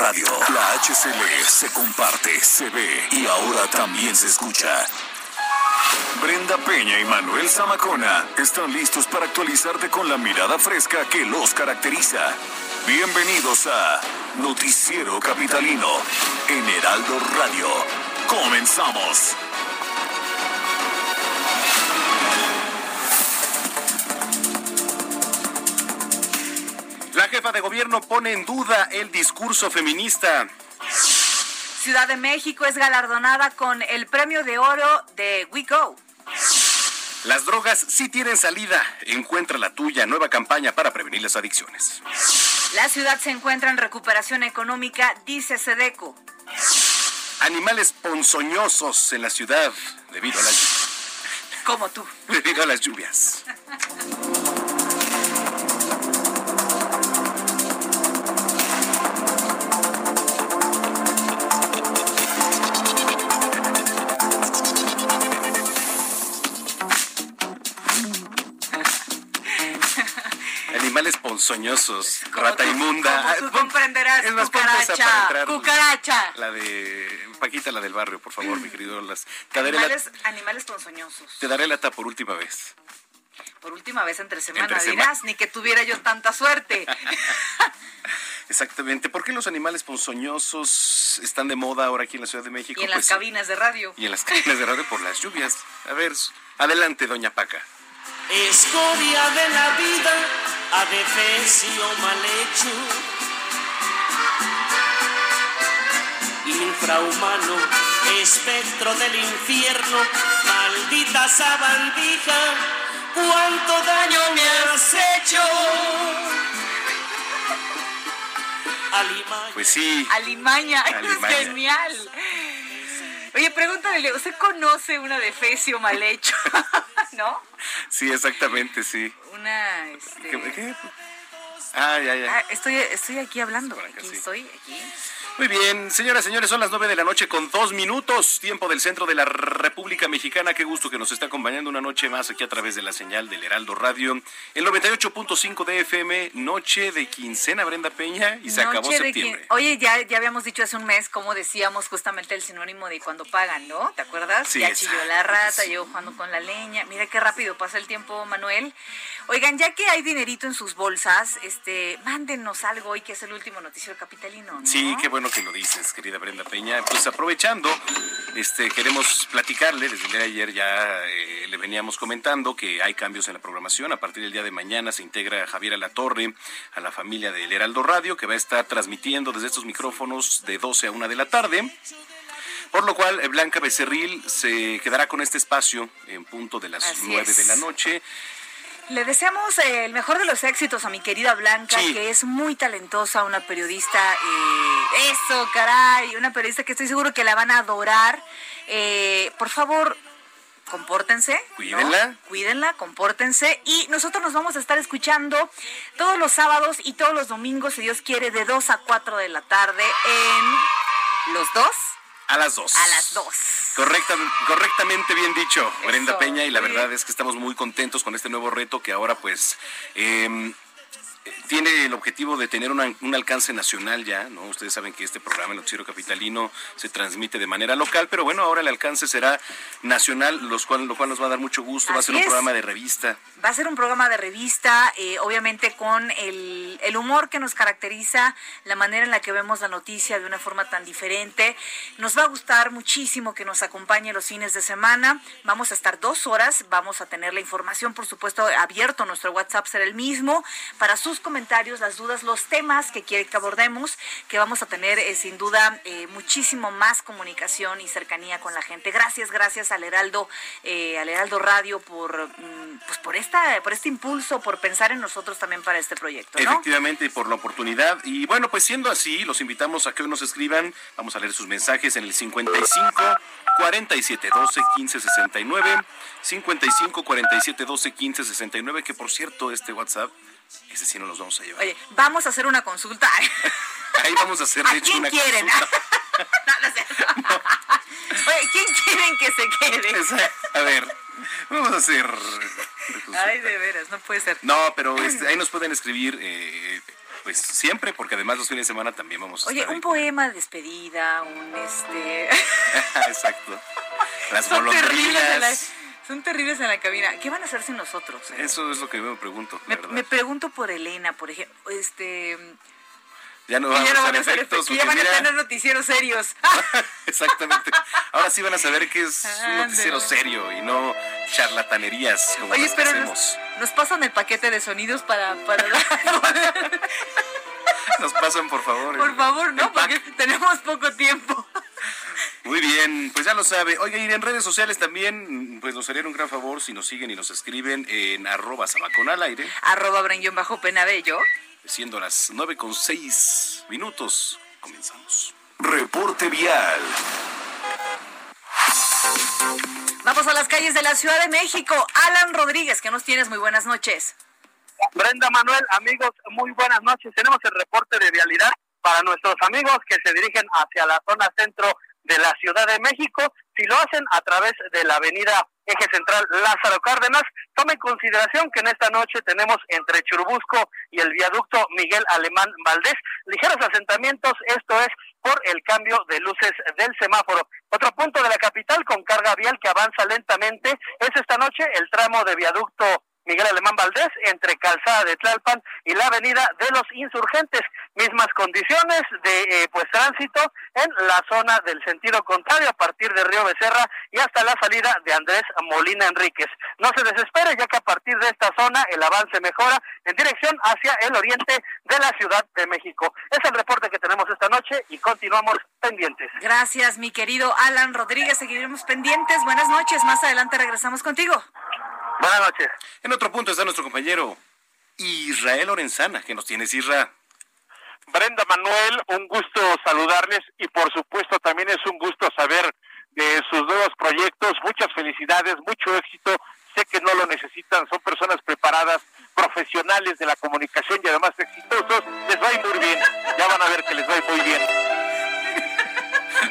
Radio, la HCL se comparte, se ve y ahora también se escucha. Brenda Peña y Manuel Zamacona están listos para actualizarte con la mirada fresca que los caracteriza. Bienvenidos a Noticiero Capitalino en Heraldo Radio. Comenzamos. La jefa de gobierno pone en duda el discurso feminista. Ciudad de México es galardonada con el premio de oro de We Go. Las drogas sí tienen salida. Encuentra la tuya. Nueva campaña para prevenir las adicciones. La ciudad se encuentra en recuperación económica, dice Sedeco. Animales ponzoñosos en la ciudad debido a las Como tú. debido a las lluvias. Animales ponzoñosos, Como rata tú- inmunda. tú comprenderás, es más, cucaracha, para entrar. cucaracha. La de Paquita, la del barrio, por favor, mi querido. Las, te, daré la, Animales, animales ponzoñosos. te daré lata por última vez. Por última vez entre semana, Entre semana. dirás, ni que tuviera yo tanta suerte. Exactamente. ¿Por qué los animales ponzoñosos están de moda ahora aquí en la Ciudad de México? y en las Pues, cabinas de radio. Y en las cabinas de radio por las lluvias. A ver, adelante, doña Paca. Escoria de la vida, adefesio mal hecho. Infrahumano, espectro del infierno, maldita sabandija, cuánto daño me has hecho. Alimaña. Pues sí. Alimaña, Alimaña. es genial. Oye, pregúntale, ¿usted conoce una de fecio mal hecho? ¿No? Sí, exactamente, sí. Una, este... ¿Qué? qué? Ah, ya, ya. Ah, estoy, estoy aquí hablando, aquí sí. estoy, aquí. Muy bien, señoras, señores, son las nueve de la noche con dos minutos, tiempo del centro de la República Mexicana. Qué gusto que nos está acompañando una noche más aquí a través de la señal del Heraldo Radio. El 98.5 de FM, noche de quincena, Brenda Peña, y se acabó Noche septiembre. Oye, ya, ya habíamos dicho hace un mes cómo decíamos justamente el sinónimo de cuando pagan, ¿no? ¿Te acuerdas? Sí, ya exacto, chilló la rata, sí. llegó jugando con la leña. Mira qué rápido pasa el tiempo, Manuel. Oigan, ya que hay dinerito en sus bolsas, este, mándenos algo hoy que es el último noticiero capitalino, ¿no? Sí, qué bueno que lo dices, querida Brenda Peña. Pues aprovechando, este, queremos platicarle, desde el día de ayer ya eh, le veníamos comentando que hay cambios en la programación. A partir del día de mañana se integra Javier Alatorre a la familia del Heraldo Radio, que va a estar transmitiendo desde estos micrófonos de 12 a 1 de la tarde. Por lo cual, eh, Blanca Becerril se quedará con este espacio en punto de las 9 de la noche. Le deseamos eh, el mejor de los éxitos a mi querida Blanca, Sí. que es muy talentosa, una periodista, eh, eso, caray, una periodista que estoy seguro que la van a adorar. Eh, por favor, compórtense. ¿no? Cuídenla. Cuídenla, compórtense. Y nosotros nos vamos a estar escuchando todos los sábados y todos los domingos, si Dios quiere, de 2 a 4 de la tarde en los dos A las 2. a las 2. Correcta, correctamente bien dicho, Brenda Eso, Peña, y la verdad es que estamos muy contentos con este nuevo reto que ahora pues eh, tiene el objetivo de tener una- un alcance nacional ya, ¿no? Ustedes saben que este programa, el Noticiero Capitalino, se transmite de manera local, pero bueno, ahora el alcance será nacional, los cual, lo cual nos va a dar mucho gusto, va a ser un es. programa de revista. Va a ser un programa de revista, eh, obviamente con el, el humor que nos caracteriza, la manera en la que vemos la noticia de una forma tan diferente. Nos va a gustar muchísimo que nos acompañe los fines de semana. Vamos a estar dos horas, vamos a tener la información, por supuesto, abierto. Nuestro WhatsApp será el mismo para sus comentarios las dudas, los temas que quiere que abordemos, que vamos a tener eh, sin duda eh, muchísimo más comunicación y cercanía con la gente. Gracias, gracias al Heraldo, eh, al Heraldo Radio por, mm, pues por esta, por este impulso, por pensar en nosotros también para este proyecto. ¿no? Efectivamente, por la oportunidad. Y bueno, pues siendo así, los invitamos a que nos escriban. Vamos a leer sus mensajes en el 55 47 12 15 69. 55 47 12 15 69. Que por cierto, este WhatsApp, ese sí no los vamos a llevar. Oye, vamos a hacer una consulta. Ahí vamos a hacer, de ¿A hecho, quién una quieren? consulta. No, no sé. Oye, ¿quién quieren que se quede? Esa- A ver, vamos a hacer. Ay, de veras, no puede ser. No, pero este, ahí nos pueden escribir, eh, pues siempre, porque además los fines de semana también vamos a Oye, estar un ahí. poema de despedida, un este. Exacto. Las son terribles en la, golondrinas. Son terribles en la cabina. ¿Qué van a hacer sin nosotros? eh? Eso es lo que yo me pregunto, Me, pregunto por Elena, por ejemplo, este, Ya no vamos ya no van a hacer efectos. que ya van a tener noticieros serios. Exactamente. Ahora sí van a saber que es un noticiero serio y no charlatanerías como Oye, las que pero hacemos. nos, nos pasan el paquete de sonidos para, para Nos pasan, por favor. por el- favor, ¿no? Porque tenemos poco tiempo. Muy bien, pues ya lo sabe. Oiga, y en redes sociales también, pues nos harían un gran favor si nos siguen y nos escriben en arroba sabacón al aire, Arroba Brenguión bajo Penabello. siendo las nueve con seis minutos. Comenzamos. Reporte vial. Vamos a las calles de la Ciudad de México. Alan Rodríguez, que nos tienes? Muy buenas noches. Brenda Manuel, amigos, muy buenas noches. Tenemos el reporte de vialidad para nuestros amigos que se dirigen hacia la zona centro de la Ciudad de México. Si lo hacen a través de la avenida Eje Central Lázaro Cárdenas, tome en consideración que en esta noche tenemos entre Churubusco y el viaducto Miguel Alemán Valdés ligeros asentamientos, esto es por el cambio de luces del semáforo. Otro punto de la capital con carga vial que avanza lentamente es esta noche el tramo de viaducto Miguel Alemán Valdés entre Calzada de Tlalpan y la Avenida de los Insurgentes. Mismas condiciones de eh, pues tránsito en la zona del sentido contrario a partir de Río Becerra y hasta la salida de Andrés Molina Enríquez. No se desespere ya que a partir de esta zona el avance mejora en dirección hacia el oriente de la Ciudad de México. Es el reporte que tenemos esta noche y continuamos pendientes. Gracias, mi querido Alan Rodríguez. Seguiremos pendientes. Buenas noches. Más adelante regresamos contigo. Buenas noches. En otro punto está nuestro compañero Israel Lorenzana, que nos tienes, Isra. Brenda Manuel, un gusto saludarles y por supuesto también es un gusto saber de sus nuevos proyectos. Muchas felicidades, mucho éxito. Sé que no lo necesitan, son personas preparadas, profesionales de la comunicación y además exitosos. Les va a ir muy bien. Ya van a ver que les va a ir muy bien.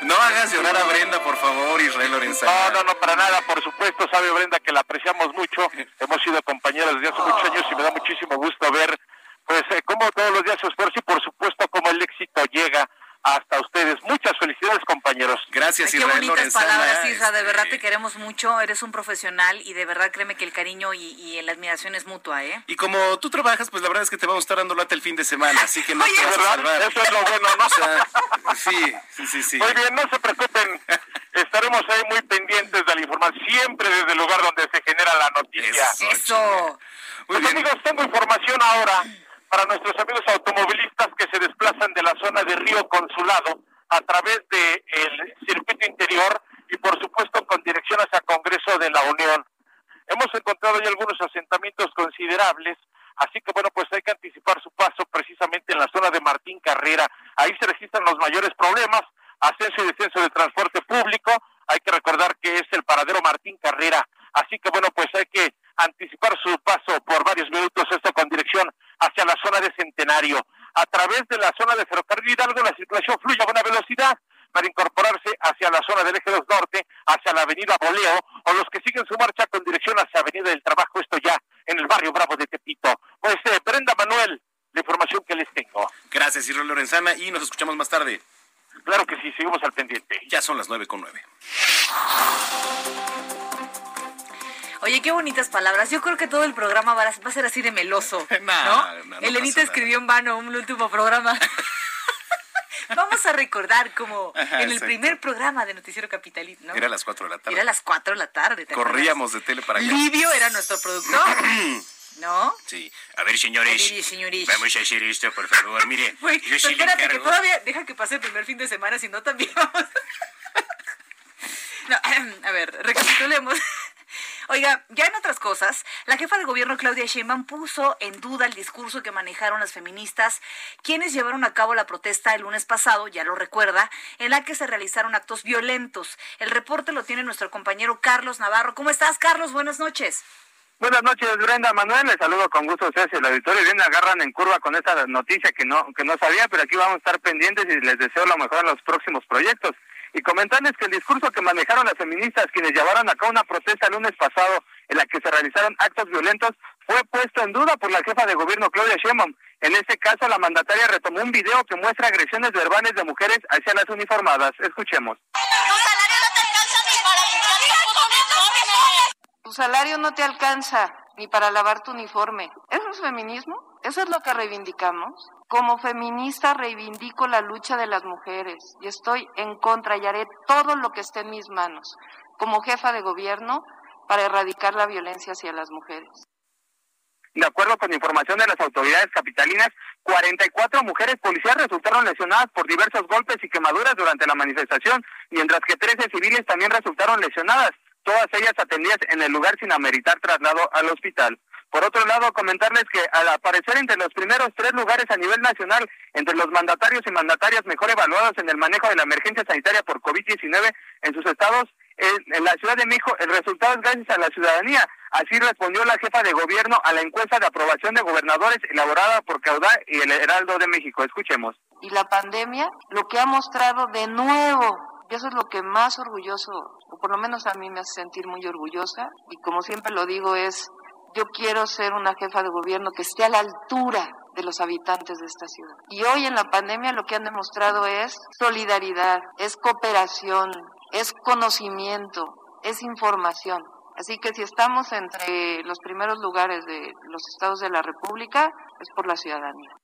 No hagas llorar a Brenda, por favor, Israel Lorenzana. No, no, no, para nada. Por supuesto, sabe Brenda que la apreciamos mucho. Hemos sido compañeros desde hace muchos años y me da muchísimo gusto ver, pues, eh, cómo todos los días se esfuerza y, por supuesto, cómo el éxito llega hasta ustedes. Muchas felicidades, compañeros. Gracias, Ay, qué Israel bonitas Lorenzana. palabras, Isra. De Este, verdad te queremos mucho. Eres un profesional y de verdad créeme que el cariño y, y la admiración es mutua, ¿eh? Y como tú trabajas, pues la verdad es que te vamos a estar dando lata el fin de semana, así que no Oye, te vas a ¿Verdad? salvar. Eso es lo bueno, ¿no? O sea, sí, sí, sí, sí. Muy bien, no se preocupen. Estaremos ahí muy pendientes de la información, siempre desde el lugar donde se genera la noticia. Eso. Eso. Muy Pues bien. amigos, tengo información ahora para nuestros amigos automovilistas que se desplazan de la zona de Río Consulado a través del circuito interior y por supuesto con dirección hacia Congreso de la Unión. Hemos encontrado ya algunos asentamientos considerables, así que bueno, pues hay que anticipar su paso precisamente en la zona de Martín Carrera. Ahí se registran los mayores problemas, ascenso y descenso de transporte público. Hay que recordar que es el paradero Martín Carrera, así que bueno, pues hay que anticipar su paso por varios minutos, esto con dirección hacia la zona de Centenario. A través de la zona de Ferrocarril Hidalgo, la circulación fluye a buena velocidad para incorporarse hacia la zona del eje 2 norte, hacia la avenida Boleo, o los que siguen su marcha con dirección hacia Avenida del Trabajo, esto ya en el barrio Bravo de Tepito. Pues eh, Brenda Manuel, la información que les tengo. Gracias, Israel Lorenzana, y nos escuchamos más tarde. Claro que sí, seguimos al pendiente. Ya son las nueve con nueve. Oye, qué bonitas palabras. Yo creo que todo el programa va a, ser así de meloso. No, ¿no? no, no Elenita escribió en vano un último programa. Vamos a recordar como Ajá, en el exacto. primer programa de Noticiero Capitalino. ¿no? Era a las cuatro de la tarde. Era a las 4 de la tarde. Corríamos de tele para allá. Livio era nuestro productor. ¿no? Sí. A ver, señores. Mire, señores. Vamos a hacer esto, por favor. Mire, Güey, yo sí le espérate, que todavía deja que pase el primer fin de semana, si no también vamos. No, a ver, recapitulemos. Oiga, ya en otras cosas, la jefa de gobierno Claudia Sheinbaum puso en duda el discurso que manejaron las feministas, quienes llevaron a cabo la protesta el lunes pasado, ya lo recuerda, en la que se realizaron actos violentos. El reporte lo tiene nuestro compañero Carlos Navarro. ¿Cómo estás, Carlos? Buenas noches. Buenas noches, Brenda Manuel. Les saludo con gusto a ustedes el auditorio. Bien, agarran en curva con esta noticia que no, que no sabía, pero aquí vamos a estar pendientes y les deseo lo mejor en los próximos proyectos. Y comentarles que el discurso que manejaron las feministas, quienes llevaron a cabo una protesta el lunes pasado en la que se realizaron actos violentos, fue puesto en duda por la jefa de gobierno Claudia Sheinbaum. En este caso, la mandataria retomó un video que muestra agresiones verbales de mujeres hacia las uniformadas. Escuchemos. Tu salario no te alcanza ni para lavar tu uniforme. ¿Eso es feminismo? ¿Eso es lo que reivindicamos? Como feminista reivindico la lucha de las mujeres y estoy en contra y haré todo lo que esté en mis manos como jefa de gobierno para erradicar la violencia hacia las mujeres. De acuerdo con información de las autoridades capitalinas, 44 mujeres policías resultaron lesionadas por diversos golpes y quemaduras durante la manifestación, mientras que 13 civiles también resultaron lesionadas, todas ellas atendidas en el lugar sin ameritar traslado al hospital. Por otro lado, comentarles que al aparecer entre los primeros tres lugares a nivel nacional, entre los mandatarios y mandatarias mejor evaluados en el manejo de la emergencia sanitaria por COVID-19 en sus estados, en, la Ciudad de México, el resultado es gracias a la ciudadanía. Así respondió la jefa de gobierno a la encuesta de aprobación de gobernadores elaborada por Caudá y el Heraldo de México. Escuchemos. Y la pandemia lo que ha mostrado de nuevo, y eso es lo que más orgulloso, o por lo menos a mí me hace sentir muy orgullosa, y como siempre lo digo es, yo quiero ser una jefa de gobierno que esté a la altura de los habitantes de esta ciudad. Y hoy en la pandemia lo que han demostrado es solidaridad, es cooperación, es conocimiento, es información. Así que si estamos entre los primeros lugares de los estados de la República, es por la ciudadanía.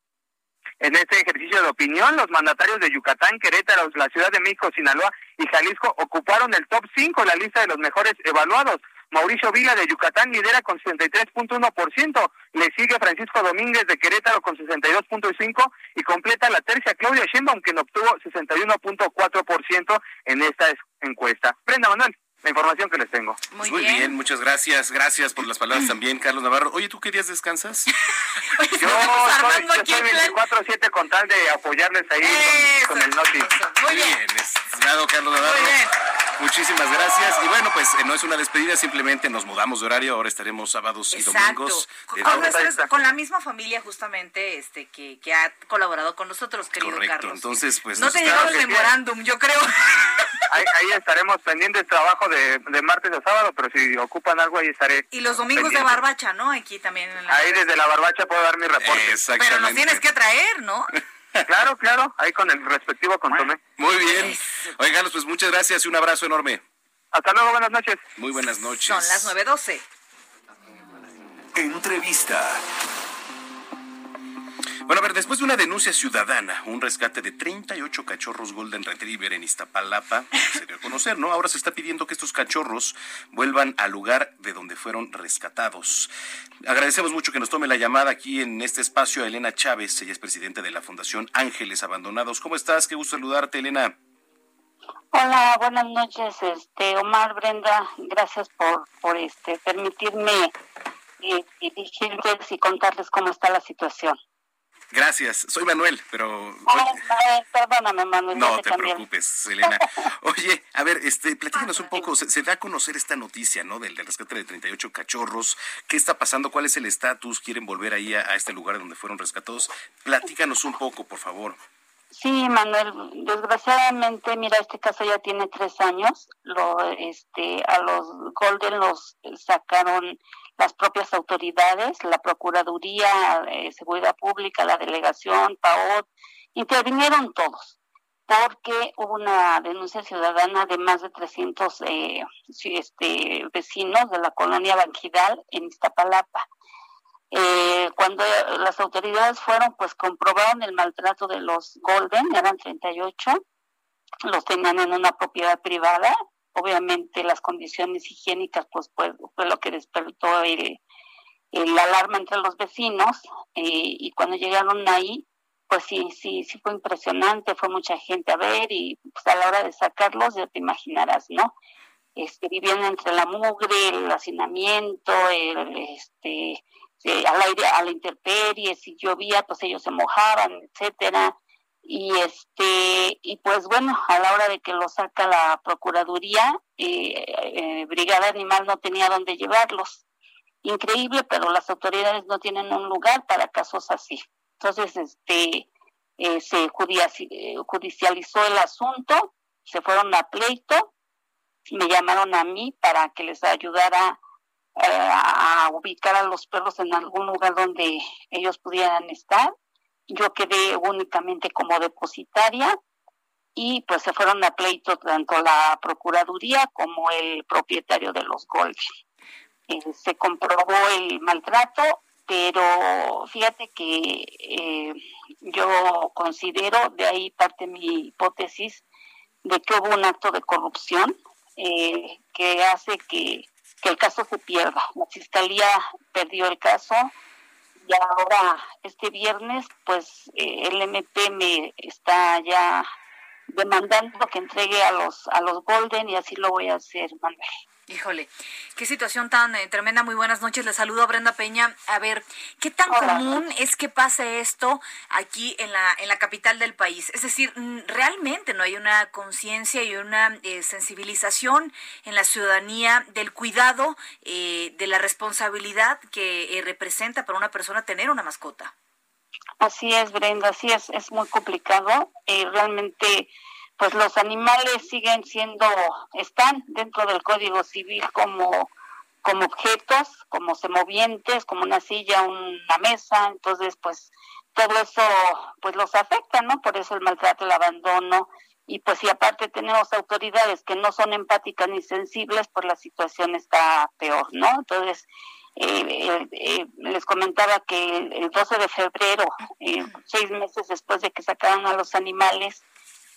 En este ejercicio de opinión, los mandatarios de Yucatán, Querétaro, la Ciudad de México, Sinaloa y Jalisco ocuparon el top 5 en la lista de los mejores evaluados. Mauricio Vila de Yucatán lidera con 63.1%, le sigue Francisco Domínguez de Querétaro con 62.5% y completa la tercia Claudia Sheinbaum, quien obtuvo 61.4% en esta encuesta. Brenda Manuel, la información que les tengo. Muy, Muy bien. muchas gracias. Gracias por las palabras también, Carlos Navarro. Oye, ¿tú qué días descansas? Oye, Yo armando yo aquí soy el plan. 24-7 con tal de apoyarles ahí Eso, con, con el Noti. Muy bien. estimado Carlos Navarro. Muy bien. Muchísimas gracias. Y bueno, pues eh, no es una despedida, simplemente nos mudamos de horario. Ahora estaremos sábados y Exacto. domingos. Con, de con la misma familia justamente este que, que ha colaborado con nosotros, querido Correcto. Carlos. Entonces, pues no te está- llegó el memorándum, yo creo. Ahí, ahí estaremos pendientes trabajo de, de martes a sábado, pero si ocupan algo ahí estaré. y los domingos de pendiente. barbacha, ¿no? Aquí también. En la- Ahí desde la barbacha puedo dar mi reporte. Exactamente. Pero nos tienes que traer, ¿no? Claro, claro, ahí con el respectivo consomé. Muy bien. Carlos, pues muchas gracias y un abrazo enorme. Hasta luego, buenas noches. Muy buenas noches. Son las 9.12. Entrevista. Bueno, a ver, después de una denuncia ciudadana, un rescate de 38 cachorros Golden Retriever en Iztapalapa, se dio a conocer, ¿no? Ahora se está pidiendo que estos cachorros vuelvan al lugar de donde fueron rescatados. Agradecemos mucho que nos tome la llamada aquí en este espacio a Elena Chávez, ella es presidente de la Fundación Ángeles Abandonados. ¿Cómo estás? Qué gusto saludarte, Elena. Hola, buenas noches, este Omar, Brenda, gracias por por este permitirme eh, dirigirles y contarles cómo está la situación. Gracias. Soy Manuel, pero... Ay, ay, perdóname, Manuel, No te preocupes, Elena. Oye, a ver, este, platícanos un poco, se, se da a conocer esta noticia, ¿no? Del, del rescate de 38 cachorros. ¿Qué está pasando? ¿Cuál es el estatus? ¿Quieren volver ahí a, a este lugar donde fueron rescatados? Platícanos un poco, por favor. Sí, Manuel, desgraciadamente, mira, este caso ya tiene tres años. Lo, este, a los Golden los sacaron las propias autoridades, la Procuraduría, eh, Seguridad Pública, la Delegación, PAOT, intervinieron todos, porque hubo una denuncia ciudadana de más de 300 eh, este, vecinos de la colonia Banquidal en Iztapalapa. Eh, cuando las autoridades fueron, pues comprobaron el maltrato de los Golden, eran 38, los tenían en una propiedad privada, obviamente las condiciones higiénicas, pues, pues fue lo que despertó el, la alarma entre los vecinos y cuando llegaron ahí, pues sí, sí, sí fue impresionante, fue mucha gente a ver y pues a la hora de sacarlos ya te imaginarás, ¿no? Este, vivían entre la mugre, el hacinamiento, el, este, al aire, a la intemperie, si llovía, pues ellos se mojaban, etcétera. Y este, y pues bueno, a la hora de que lo saca la Procuraduría, eh, eh, Brigada Animal no tenía dónde llevarlos. Increíble, pero las autoridades no tienen un lugar para casos así. Entonces, este, eh, se judicializó el asunto, se fueron a pleito, me llamaron a mí para que les ayudara eh, a ubicar a los perros en algún lugar donde ellos pudieran estar. Yo quedé únicamente como depositaria y pues se fueron a pleito tanto la Procuraduría como el propietario de los golf. Eh, se comprobó el maltrato pero fíjate que eh, yo considero, de ahí parte mi hipótesis, de que hubo un acto de corrupción eh, que hace que, el caso se pierda. La fiscalía perdió el caso y ahora este viernes pues eh, el MP me está ya demandando que entregue a los a los Golden y así lo voy a hacer, Manuel. Híjole, qué situación tan eh, tremenda. Muy buenas noches. Les saludo a Brenda Peña. A ver, ¿qué tan común es que pase esto aquí en la, en la capital del país? Es decir, mm, realmente no hay una conciencia y una eh, sensibilización en la ciudadanía del cuidado, eh, de la responsabilidad que representa para una persona tener una mascota. Así es, Brenda, así es, es muy complicado. realmente pues los animales siguen siendo, están dentro del Código Civil como, como objetos, como semovientes, como una silla, una mesa, entonces pues todo eso pues los afecta, ¿no? Por eso el maltrato, el abandono, y pues si aparte tenemos autoridades que no son empáticas ni sensibles, pues la situación está peor, ¿no? Entonces, eh, eh, eh les comentaba que el 12 de febrero, eh, seis meses después de que sacaron a los animales,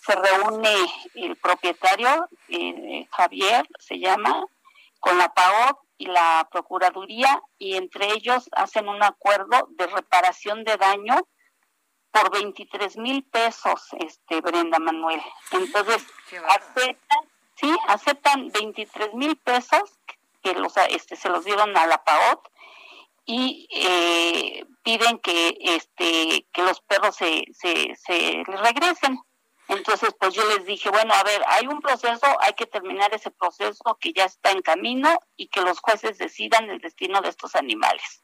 se reúne el propietario, eh, Javier se llama, con la PAO y la Procuraduría y entre ellos hacen un acuerdo de reparación de daño por 23 mil pesos, este Brenda Manuel. Entonces, aceptan, sí, aceptan 23 mil pesos que los, este, se los dieron a la PAOT y eh, piden que este que los perros se, se, se regresen. Entonces, pues yo les dije, bueno, a ver, hay un proceso, hay que terminar ese proceso que ya está en camino y que los jueces decidan el destino de estos animales.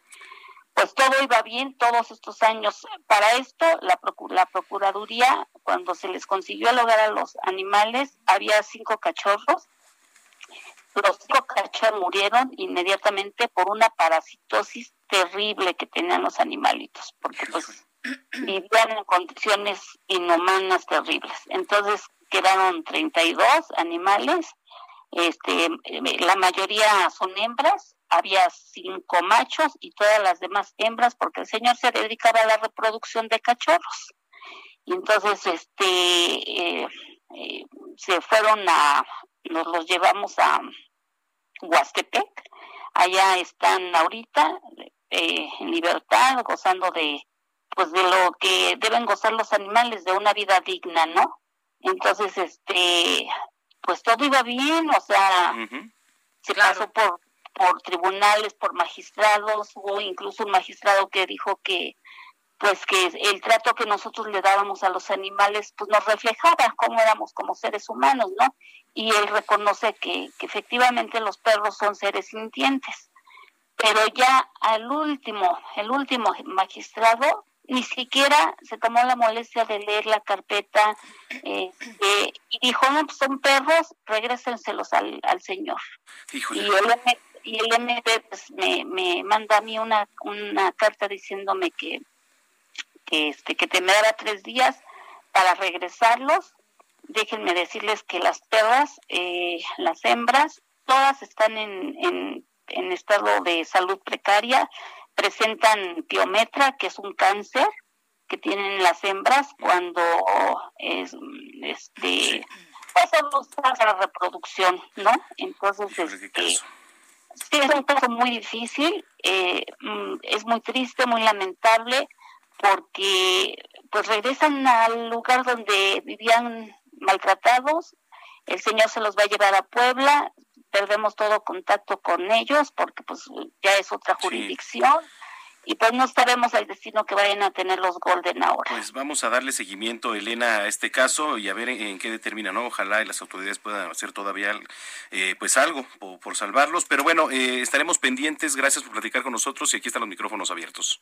Pues todo iba bien todos estos años. Para esto, la, la Procuraduría, cuando se les consiguió el a los animales, había cinco cachorros. Los cinco cachorros murieron inmediatamente por una parasitosis terrible que tenían los animalitos, porque pues vivían en condiciones inhumanas terribles. Entonces quedaron 32 animales, este, la mayoría son hembras, había cinco machos y todas las demás hembras porque el señor se dedicaba a la reproducción de cachorros. Y entonces este eh, eh, se fueron a, nos los llevamos a Huastepec, allá están ahorita eh, en libertad, gozando de pues de lo que deben gozar los animales de una vida digna, ¿no? Entonces, este, pues todo iba bien, o sea, se pasó por por tribunales, por magistrados, hubo incluso un magistrado que dijo que pues que el trato que nosotros le dábamos a los animales pues nos reflejaba cómo éramos como seres humanos, ¿no? Y él reconoce que, que efectivamente los perros son seres sintientes. Pero ya al último, el último magistrado ni siquiera se tomó la molestia de leer la carpeta eh, y dijo, no, pues son perros, regrésenselos al, al señor. Y el, y el MP pues, me, me manda a mí una, una carta diciéndome que, que, este, que te me daba tres días para regresarlos. Déjenme decirles que las perras, eh, las hembras, todas están en, en, en estado de salud precaria presentan piometra, que es un cáncer que tienen las hembras cuando es este pues la reproducción, ¿no? Entonces este sí es un caso muy difícil, eh, mm, es muy triste, muy lamentable, porque pues regresan al lugar donde vivían maltratados, el Señor se los va a llevar a Puebla, perdemos todo contacto con ellos porque pues ya es otra jurisdicción y pues no sabemos el destino que vayan a tener los Golden ahora. Pues vamos a darle seguimiento, Elena, a este caso y a ver en, qué determina, ¿no? Ojalá y las autoridades puedan hacer todavía eh, pues algo por, salvarlos, pero bueno, eh, estaremos pendientes, gracias por platicar con nosotros y aquí están los micrófonos abiertos.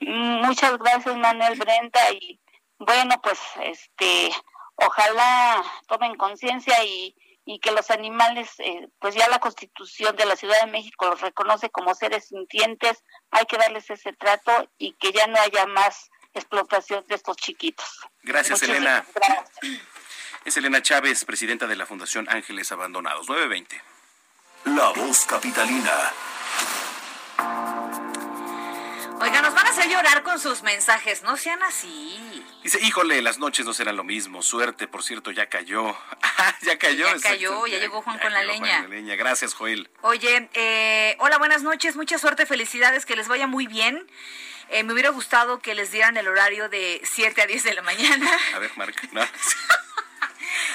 Muchas gracias, Manuel Brenda, y bueno, pues este, ojalá tomen conciencia y y que los animales, eh, pues ya la constitución de la Ciudad de México los reconoce como seres sintientes, hay que darles ese trato y que ya no haya más explotación de estos chiquitos. Gracias, Elena. Es Elena Chávez, presidenta de la Fundación Ángeles Abandonados. 920. La voz capitalina. Oiga, nos van a hacer llorar con sus mensajes, no sean así. Dice, híjole, las noches no serán lo mismo. Suerte, por cierto, ya cayó. ya cayó. Ya cayó, ya, llegó Juan con la leña. Con la leña. Gracias, Joel. Oye, eh, hola, buenas noches, mucha suerte, felicidades, que les vaya muy bien. Eh, me hubiera gustado que les dieran el horario de 7 a 10 de la mañana. A ver, Marca. No.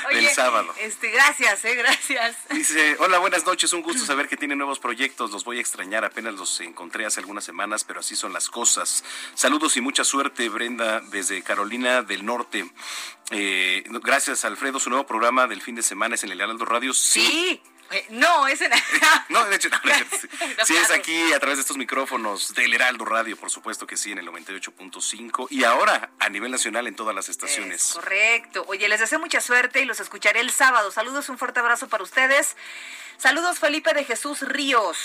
del sábado. Este, gracias, eh, gracias. Dice, hola, buenas noches, un gusto saber que tiene nuevos proyectos, los voy a extrañar, apenas los encontré hace algunas semanas, pero así son las cosas. Saludos y mucha suerte, Brenda, desde Carolina del Norte. Eh, gracias, Alfredo, su nuevo programa del fin de semana es en el Heraldo Radio. sí. Eh, no, es en... no, de hecho, no, sí, es aquí a través de estos micrófonos del Heraldo Radio, por supuesto que sí, en el 98.5 y ahora a nivel nacional en todas las estaciones. correcto. Oye, les deseo mucha suerte y los escucharé el sábado. Saludos, un fuerte abrazo para ustedes. Saludos, Felipe de Jesús Ríos.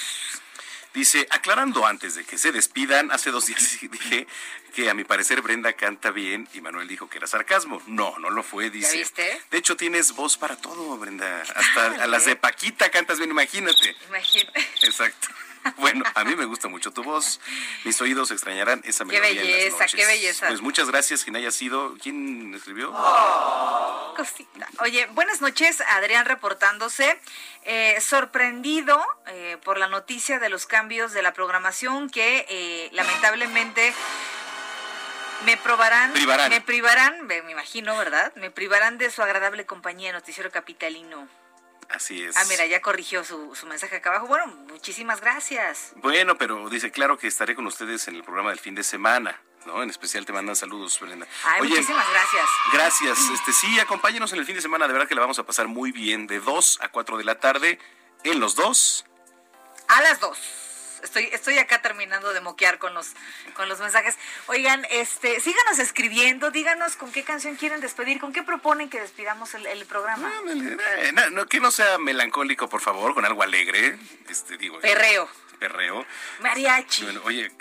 Dice, aclarando antes de que se despidan, hace dos días dije que a mi parecer Brenda canta bien y Manuel dijo que era sarcasmo. No, no lo fue, dice. viste? De hecho, tienes voz para todo, Brenda. Hasta a las de Paquita cantas bien, imagínate. Imagínate. Exacto. Bueno, a mí me gusta mucho tu voz. Mis oídos extrañarán esa melodía. Qué belleza, qué belleza. Pues muchas gracias, quien haya sido. ¿Quién escribió? cosita. Oye, buenas noches, Adrián reportándose. Eh, sorprendido eh, por la noticia de los cambios de la programación que eh, lamentablemente me probarán, me privarán, me imagino, ¿verdad? Me privarán de su agradable compañía, Noticiero Capitalino. Así es. Ah, mira, ya corrigió su, su, mensaje acá abajo. Bueno, muchísimas gracias. Bueno, pero dice, claro que estaré con ustedes en el programa del fin de semana. ¿no? En especial te mandan saludos, Brenda. Ay, muchísimas gracias. Gracias. Este, sí, acompáñenos en el fin de semana. De verdad que la vamos a pasar muy bien. De 2 a 4 de la tarde, en los dos. A las 2 estoy, estoy acá terminando de moquear con los, con los mensajes. Oigan, este, síganos escribiendo, díganos con qué canción quieren despedir, con qué proponen que despidamos el, programa. No, que no sea melancólico, por favor, con algo alegre. Este, digo, perreo. Perreo. Mariachi. oye,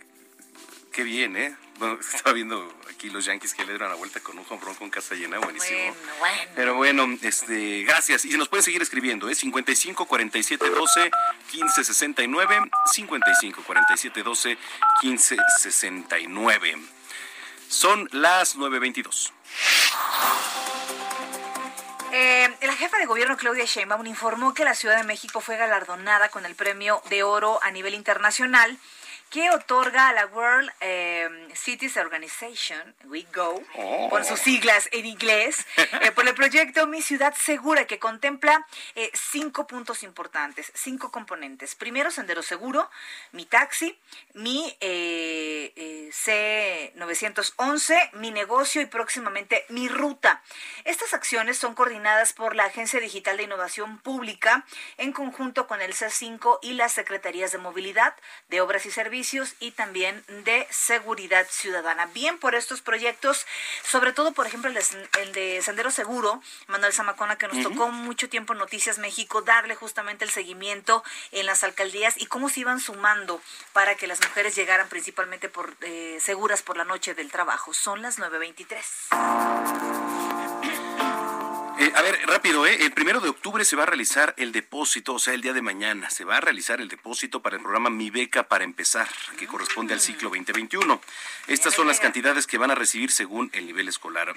qué bien, ¿eh? Bueno, estaba viendo aquí los Yankees que le dieron la vuelta con un home con casa llena, buenísimo. Bueno, bueno. Pero bueno, este, gracias. Y se nos puede seguir escribiendo, ¿eh? 55 47 12 15 69, 55 47 12 15 69. Son las 9.22. Eh, la jefa de gobierno Claudia Sheinbaum informó que la Ciudad de México fue galardonada con el premio de oro a nivel internacional que otorga a la World eh, Cities Organization, We Go, oh. por sus siglas en inglés, eh, por el proyecto Mi Ciudad Segura, que contempla eh, cinco puntos importantes, cinco componentes. Primero, Sendero Seguro, Mi Taxi, Mi C911, Mi Negocio y próximamente Mi Ruta. Estas acciones son coordinadas por la Agencia Digital de Innovación Pública en conjunto con el C5 y las Secretarías de Movilidad, de Obras y Servicios y también de seguridad ciudadana. Bien por estos proyectos, sobre todo, por ejemplo, el de, Sendero Seguro, Manuel Zamacona, que nos tocó mucho tiempo en Noticias México, darle justamente el seguimiento en las alcaldías y cómo se iban sumando para que las mujeres llegaran principalmente por eh, seguras por la noche del trabajo. Son las 9.23. A ver, rápido, ¿eh? El primero de octubre se va a realizar el depósito, o sea, el día de mañana, se va a realizar el depósito para el programa Mi Beca para empezar, que corresponde al ciclo 2021. Estas son las cantidades que van a recibir según el nivel escolar.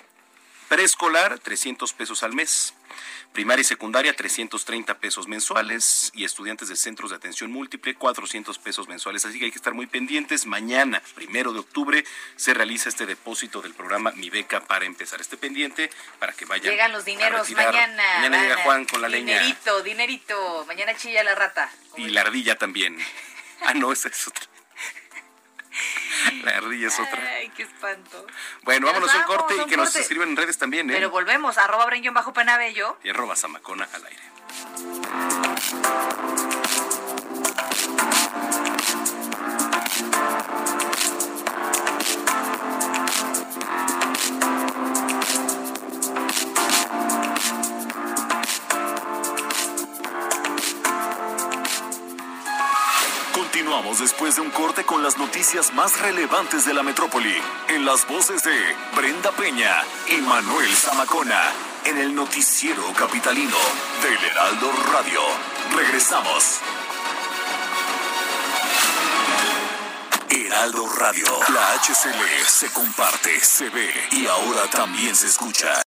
Preescolar, 300 pesos al mes. Primaria y secundaria 330 pesos mensuales y estudiantes de centros de atención múltiple 400 pesos mensuales. Así que hay que estar muy pendientes. Mañana, primero de octubre, se realiza este depósito del programa Mi Beca para empezar. Este pendiente para que vayan. Llegan los dineros mañana. Mañana llega Juan con la leña. Dinerito, dinerito. Mañana chilla la rata. Y la ardilla también. Ah, no, esa es otra. La ardilla es otra. Ay, qué espanto. Bueno, vámonos a un corte y que nos escriban en redes también, ¿eh? Pero volvemos, arroba brenguión bajo penabello. Y arroba zamacona al aire. Continuamos después de un corte con las noticias más relevantes de la metrópoli, en las voces de Brenda Peña y Manuel Zamacona, en el noticiero capitalino del Heraldo Radio. Regresamos. Heraldo Radio, la HCL se comparte, se ve y ahora también se escucha.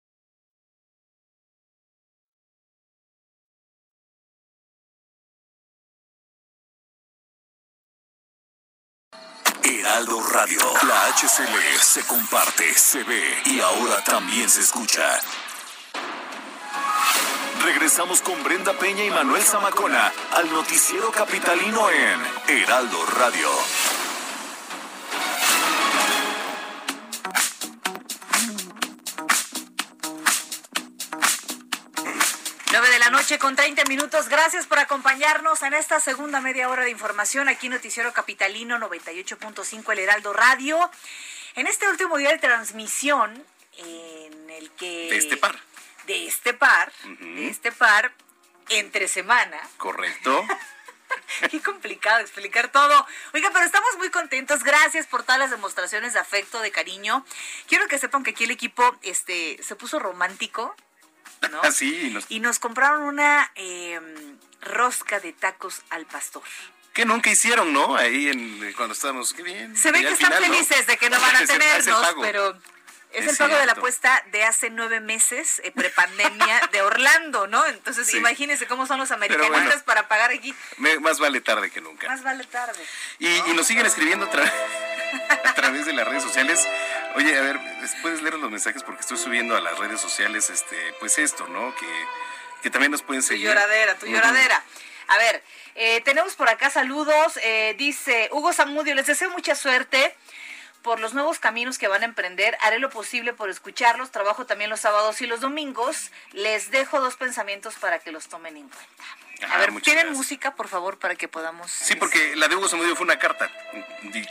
Heraldo Radio. La HCL se comparte, se ve y ahora también se escucha. Regresamos con Brenda Peña y Manuel Zamacona al noticiero capitalino en Heraldo Radio. Noche con 30 minutos. Gracias por acompañarnos en esta segunda media hora de información aquí Noticiero Capitalino 98.5 El Heraldo Radio. En este último día de transmisión en el que... De este par. De este par, de este par, entre semana. Correcto. Qué complicado explicar todo. Oiga, pero estamos muy contentos. Gracias por todas las demostraciones de afecto, de cariño. Quiero que sepan que aquí el equipo este, se puso romántico. ¿No? sí, nos... Y nos compraron una eh, rosca de tacos al pastor. Que nunca hicieron, ¿no? Ahí en, cuando estábamos, qué bien. Se ve que están final, felices ¿no? de que no van a tenernos, pero es, es el pago cierto. de la apuesta de hace nueve meses, eh, prepandemia, de Orlando, ¿no? Entonces, sí. imagínense cómo son los americanos bueno, para pagar aquí. Me, más vale tarde que nunca. Más vale tarde. Y, no, y nos siguen escribiendo a, tra a través de las redes sociales. Oye, a ver, puedes leer los mensajes porque estoy subiendo a las redes sociales, este, pues esto, ¿no? Que, que también nos pueden seguir. Tu lloradera, tu lloradera. Uh -huh. A ver, eh, tenemos por acá saludos. Eh, dice Hugo Zamudio, les deseo mucha suerte por los nuevos caminos que van a emprender. Haré lo posible por escucharlos. Trabajo también los sábados y los domingos. Les dejo dos pensamientos para que los tomen en cuenta. A ver, ¿tienen gracias. música, por favor, para que podamos...? Sí, porque la de Hugo Zamudio fue una carta.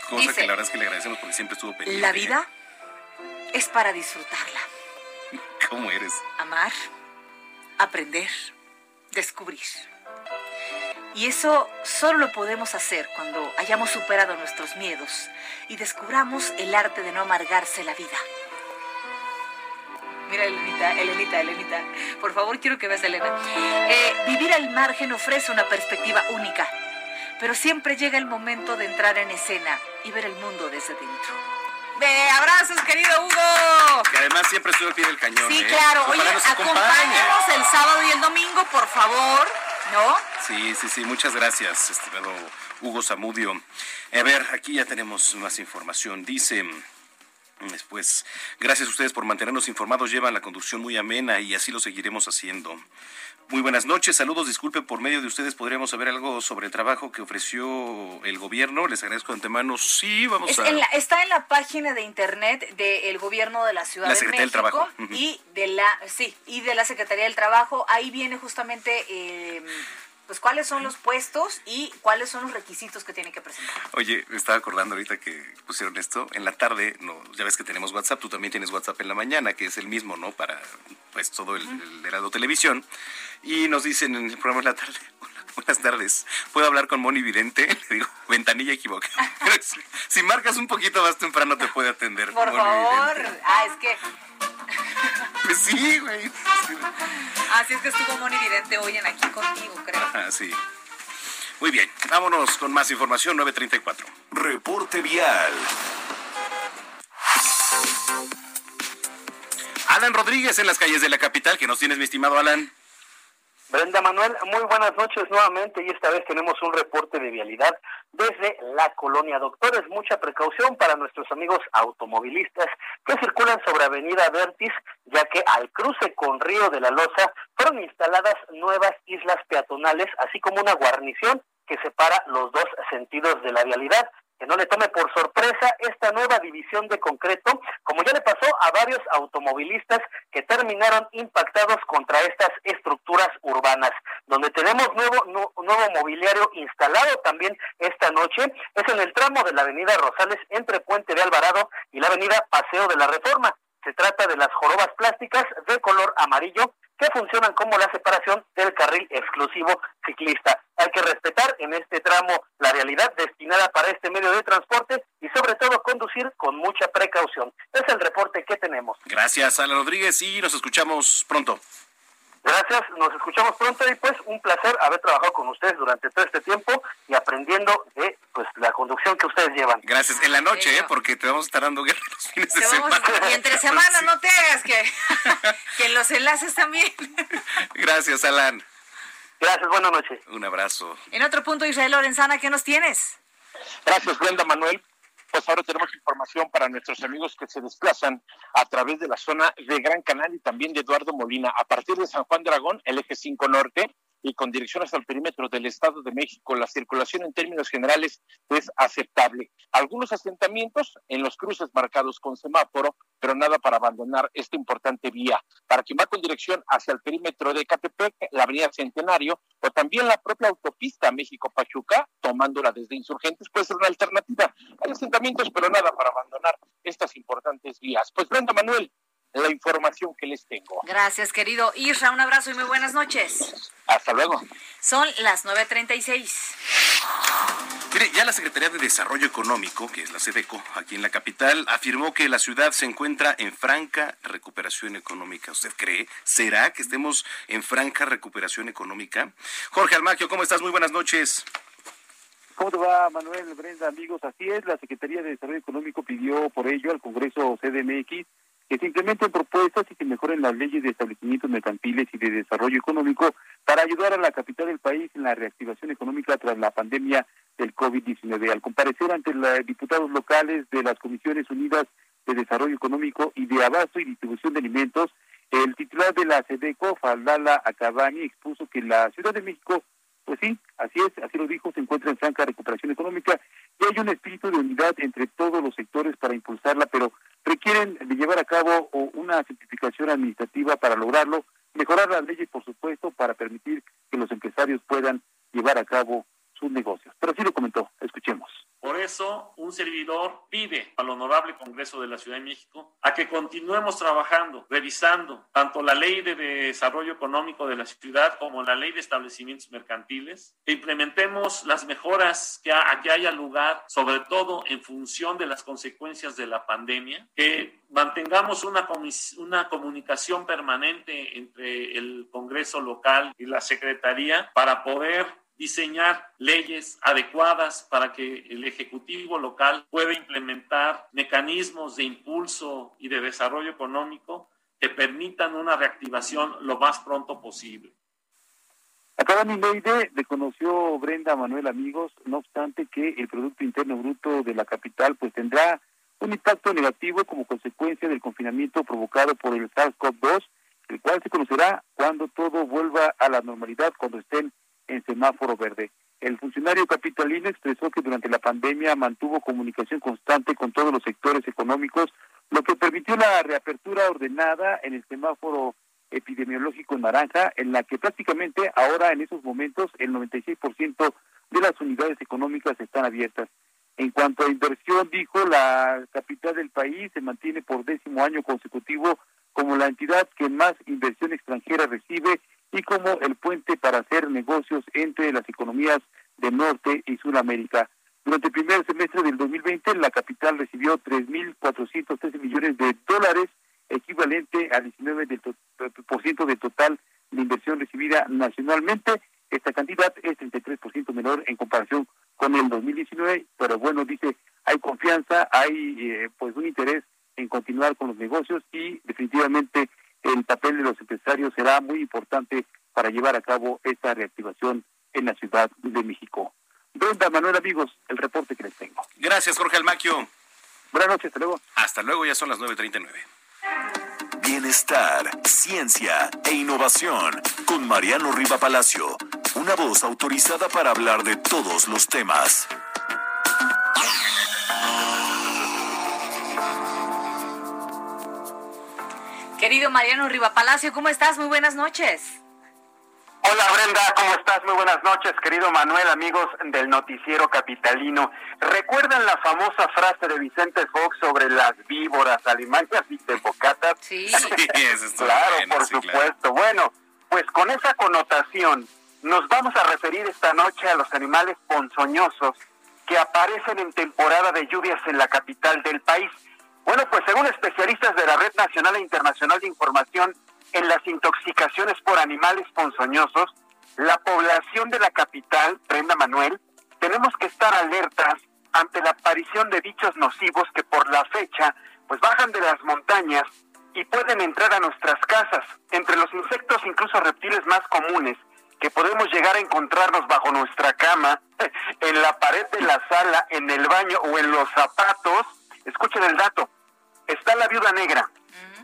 Cosa dice, que la verdad es que le agradecemos porque siempre estuvo pendiente. La vida es para disfrutarla. ¿Cómo eres? Amar, aprender, descubrir. Y eso solo lo podemos hacer cuando hayamos superado nuestros miedos y descubramos el arte de no amargarse la vida. Mira, Elenita, Elenita, Elenita. Por favor, quiero que veas a Elena. Eh, vivir al margen ofrece una perspectiva única, pero siempre llega el momento de entrar en escena y ver el mundo desde dentro. De abrazos, querido Hugo. Que además siempre estuvo al pie del cañón. Sí, ¿eh? claro. Oye, acompáñanos el sábado y el domingo, por favor. ¿No? Sí, sí, sí. Muchas gracias, estimado Hugo Zamudio. A ver, aquí ya tenemos más información. Dice. Después, gracias a ustedes por mantenernos informados. Llevan la conducción muy amena y así lo seguiremos haciendo. Muy buenas noches, saludos, disculpen, por medio de ustedes podríamos saber algo sobre el trabajo que ofreció el gobierno. Les agradezco de antemano. Sí, vamos es a... En la, está en la página de internet del gobierno de la Ciudad la de México del Trabajo. Y de la sí y de la Secretaría del Trabajo. Ahí viene justamente eh, pues cuáles son los puestos y cuáles son los requisitos que tiene que presentar. Oye, me estaba acordando ahorita que pusieron esto. En la tarde, no, ya ves que tenemos WhatsApp, tú también tienes WhatsApp en la mañana, que es el mismo, ¿no? Para pues todo el, el Heraldo Televisión. Y nos dicen en el programa de la tarde, buenas tardes, ¿puedo hablar con Moni Vidente? Le digo, ventanilla equivocada. si, si, marcas un poquito más temprano te puede atender. Por Moni favor. Vidente. Ah, es que... Pues sí, güey. Sí. Así es que estuvo Moni Vidente hoy en aquí contigo, creo. Ah, sí. Muy bien, vámonos con más información, 934. Reporte vial. Alan Rodríguez en las calles de la capital. ¿Qué nos tienes, mi estimado Alan? Brenda Manuel, muy buenas noches nuevamente y esta vez tenemos un reporte de vialidad desde la colonia Doctores. Mucha precaución para nuestros amigos automovilistas que circulan sobre Avenida Vertis, ya que al cruce con Río de la Loza fueron instaladas nuevas islas peatonales, así como una guarnición que separa los dos sentidos de la vialidad que no le tome por sorpresa esta nueva división de concreto, como ya le pasó a varios automovilistas que terminaron impactados contra estas estructuras urbanas. Donde tenemos nuevo, nuevo mobiliario instalado también esta noche es en el tramo de la avenida Rosales entre Puente de Alvarado y la avenida Paseo de la Reforma. Se trata de las jorobas plásticas de color amarillo que funcionan como la separación del carril exclusivo ciclista. Hay que respetar en este tramo la realidad destinada para este medio de transporte y sobre todo conducir con mucha precaución. Es el reporte que tenemos. Gracias, Ala Rodríguez, y nos escuchamos pronto. Gracias, nos escuchamos pronto y pues un placer haber trabajado con ustedes durante todo este tiempo y aprendiendo de pues la conducción que ustedes llevan. Gracias, en la noche, ¿eh? porque te vamos a estar dando guerra los fines de semana. Y entre semana no te hagas que, que los enlaces también. Gracias, Alan. Gracias, buenas noches. Un abrazo. En otro punto, Israel Lorenzana, ¿qué nos tienes? Gracias, Brenda Manuel pues ahora tenemos información para nuestros amigos que se desplazan a través de la zona de Gran Canal y también de Eduardo Molina. A partir de San Juan de Aragón, el eje 5 norte, y con dirección hasta el perímetro del Estado de México, la circulación en términos generales es aceptable. Algunos asentamientos en los cruces marcados con semáforo, pero nada para abandonar esta importante vía. Para quien va con dirección hacia el perímetro de Catepec, la avenida Centenario, o también la propia autopista México-Pachuca, tomándola desde Insurgentes, puede ser una alternativa. Hay asentamientos, pero nada para abandonar estas importantes vías. Pues Brenda Manuel, la información que les tengo. Gracias, querido Isra. Un abrazo y muy buenas noches. Hasta luego. Son las 9.36. Mire, ya la Secretaría de Desarrollo Económico, que es la SEDECO, aquí en la capital, afirmó que la ciudad se encuentra en franca recuperación económica. ¿Usted cree? ¿Será que estemos en franca recuperación económica? Jorge Almaquio, ¿cómo estás? Muy buenas noches. ¿Cómo te va, Manuel, Brenda, amigos? Así es, la Secretaría de Desarrollo Económico pidió por ello al Congreso CDMX que se implementen propuestas y que mejoren las leyes de establecimientos mercantiles y de desarrollo económico para ayudar a la capital del país en la reactivación económica tras la pandemia del COVID-19. Al comparecer ante los diputados locales de las Comisiones Unidas de Desarrollo Económico y de Abasto y Distribución de Alimentos, el titular de la SEDECO, Faldala Acabani, expuso que la Ciudad de México pues sí, así es, así lo dijo, se encuentra en franca recuperación económica y hay un espíritu de unidad entre todos los sectores para impulsarla, pero requieren de llevar a cabo una simplificación administrativa para lograrlo, mejorar las leyes, por supuesto, para permitir que los empresarios puedan llevar a cabo sus negocios. Pero así lo comentó, escuchemos. Eso, un servidor pide al Honorable Congreso de la Ciudad de México a que continuemos trabajando, revisando tanto la Ley de Desarrollo Económico de la ciudad como la Ley de Establecimientos Mercantiles, que implementemos las mejoras que, a, que haya lugar, sobre todo en función de las consecuencias de la pandemia, que mantengamos una, una comunicación permanente entre el Congreso local y la Secretaría para poder diseñar leyes adecuadas para que el Ejecutivo local pueda implementar mecanismos de impulso y de desarrollo económico que permitan una reactivación lo más pronto posible. Acaba mi de reconoció Brenda Manuel Amigos, no obstante que el Producto Interno Bruto de la capital pues tendrá un impacto negativo como consecuencia del confinamiento provocado por el SARS-CoV-2, el cual se conocerá cuando todo vuelva a la normalidad, cuando estén en semáforo verde. El funcionario capitalino expresó que durante la pandemia mantuvo comunicación constante con todos los sectores económicos, lo que permitió la reapertura ordenada en el semáforo epidemiológico naranja, en la que prácticamente ahora en esos momentos el 96% de las unidades económicas están abiertas. En cuanto a inversión, dijo, la capital del país se mantiene por décimo año consecutivo como la entidad que más inversión extranjera recibe y como el puente para hacer negocios entre las economías de Norte y Sudamérica. Durante el primer semestre del 2020, la capital recibió 3.413 millones de dólares, equivalente al 19% del total de inversión recibida nacionalmente. Esta cantidad es 33% menor en comparación con el 2019, pero bueno, dice, hay confianza, hay eh, pues un interés en continuar con los negocios y definitivamente el papel de los empresarios será muy importante para llevar a cabo esta reactivación en la Ciudad de México. Brenda, Manuel, amigos, el reporte que les tengo. Gracias, Jorge Almaquio. Buenas noches, hasta luego. Hasta luego, ya son las 9.39. Bienestar, ciencia e innovación con Mariano Riva Palacio, una voz autorizada para hablar de todos los temas. Querido Mariano Riva Palacio, ¿cómo estás? Muy buenas noches. Hola Brenda, ¿cómo estás? Muy buenas noches, querido Manuel, amigos del noticiero capitalino. ¿Recuerdan la famosa frase de Vicente Fox sobre las víboras, alimañas y tepocatas? Sí, claro, por supuesto. Bueno, pues con esa connotación nos vamos a referir esta noche a los animales ponzoñosos que aparecen en temporada de lluvias en la capital del país. Bueno, pues según especialistas de la Red Nacional e Internacional de Información en las intoxicaciones por animales ponzoñosos, la población de la capital, Prenda Manuel, tenemos que estar alertas ante la aparición de bichos nocivos que por la fecha pues bajan de las montañas y pueden entrar a nuestras casas. Entre los insectos, incluso reptiles más comunes, que podemos llegar a encontrarnos bajo nuestra cama, en la pared de la sala, en el baño o en los zapatos, escuchen el dato, está la viuda negra,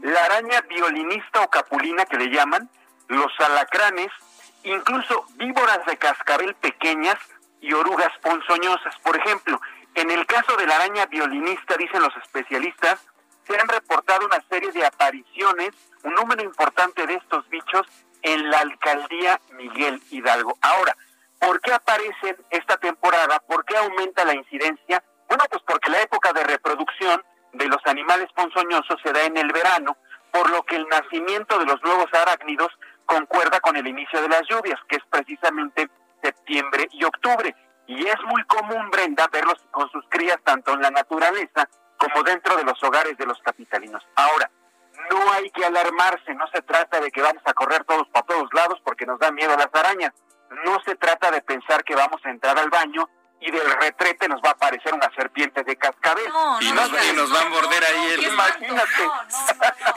la araña violinista o capulina que le llaman, los alacranes, incluso víboras de cascabel pequeñas y orugas ponzoñosas. Por ejemplo, en el caso de la araña violinista, dicen los especialistas, se han reportado una serie de apariciones, un número importante de estos bichos en la alcaldía Miguel Hidalgo. Ahora, ¿por qué aparecen esta temporada? ¿Por qué aumenta la incidencia? Bueno, pues porque la época de reproducción de los animales ponzoñosos se da en el verano, por lo que el nacimiento de los nuevos arácnidos concuerda con el inicio de las lluvias, que es precisamente septiembre y octubre. Y es muy común, Brenda, verlos con sus crías tanto en la naturaleza como dentro de los hogares de los capitalinos. Ahora, no hay que alarmarse, no se trata de que vamos a correr todos para todos lados porque nos dan miedo las arañas. No se trata de pensar que vamos a entrar al baño y del retrete nos va a aparecer una serpiente de cascabel. y, nos, y nos va a morder ahí el, Imagínate.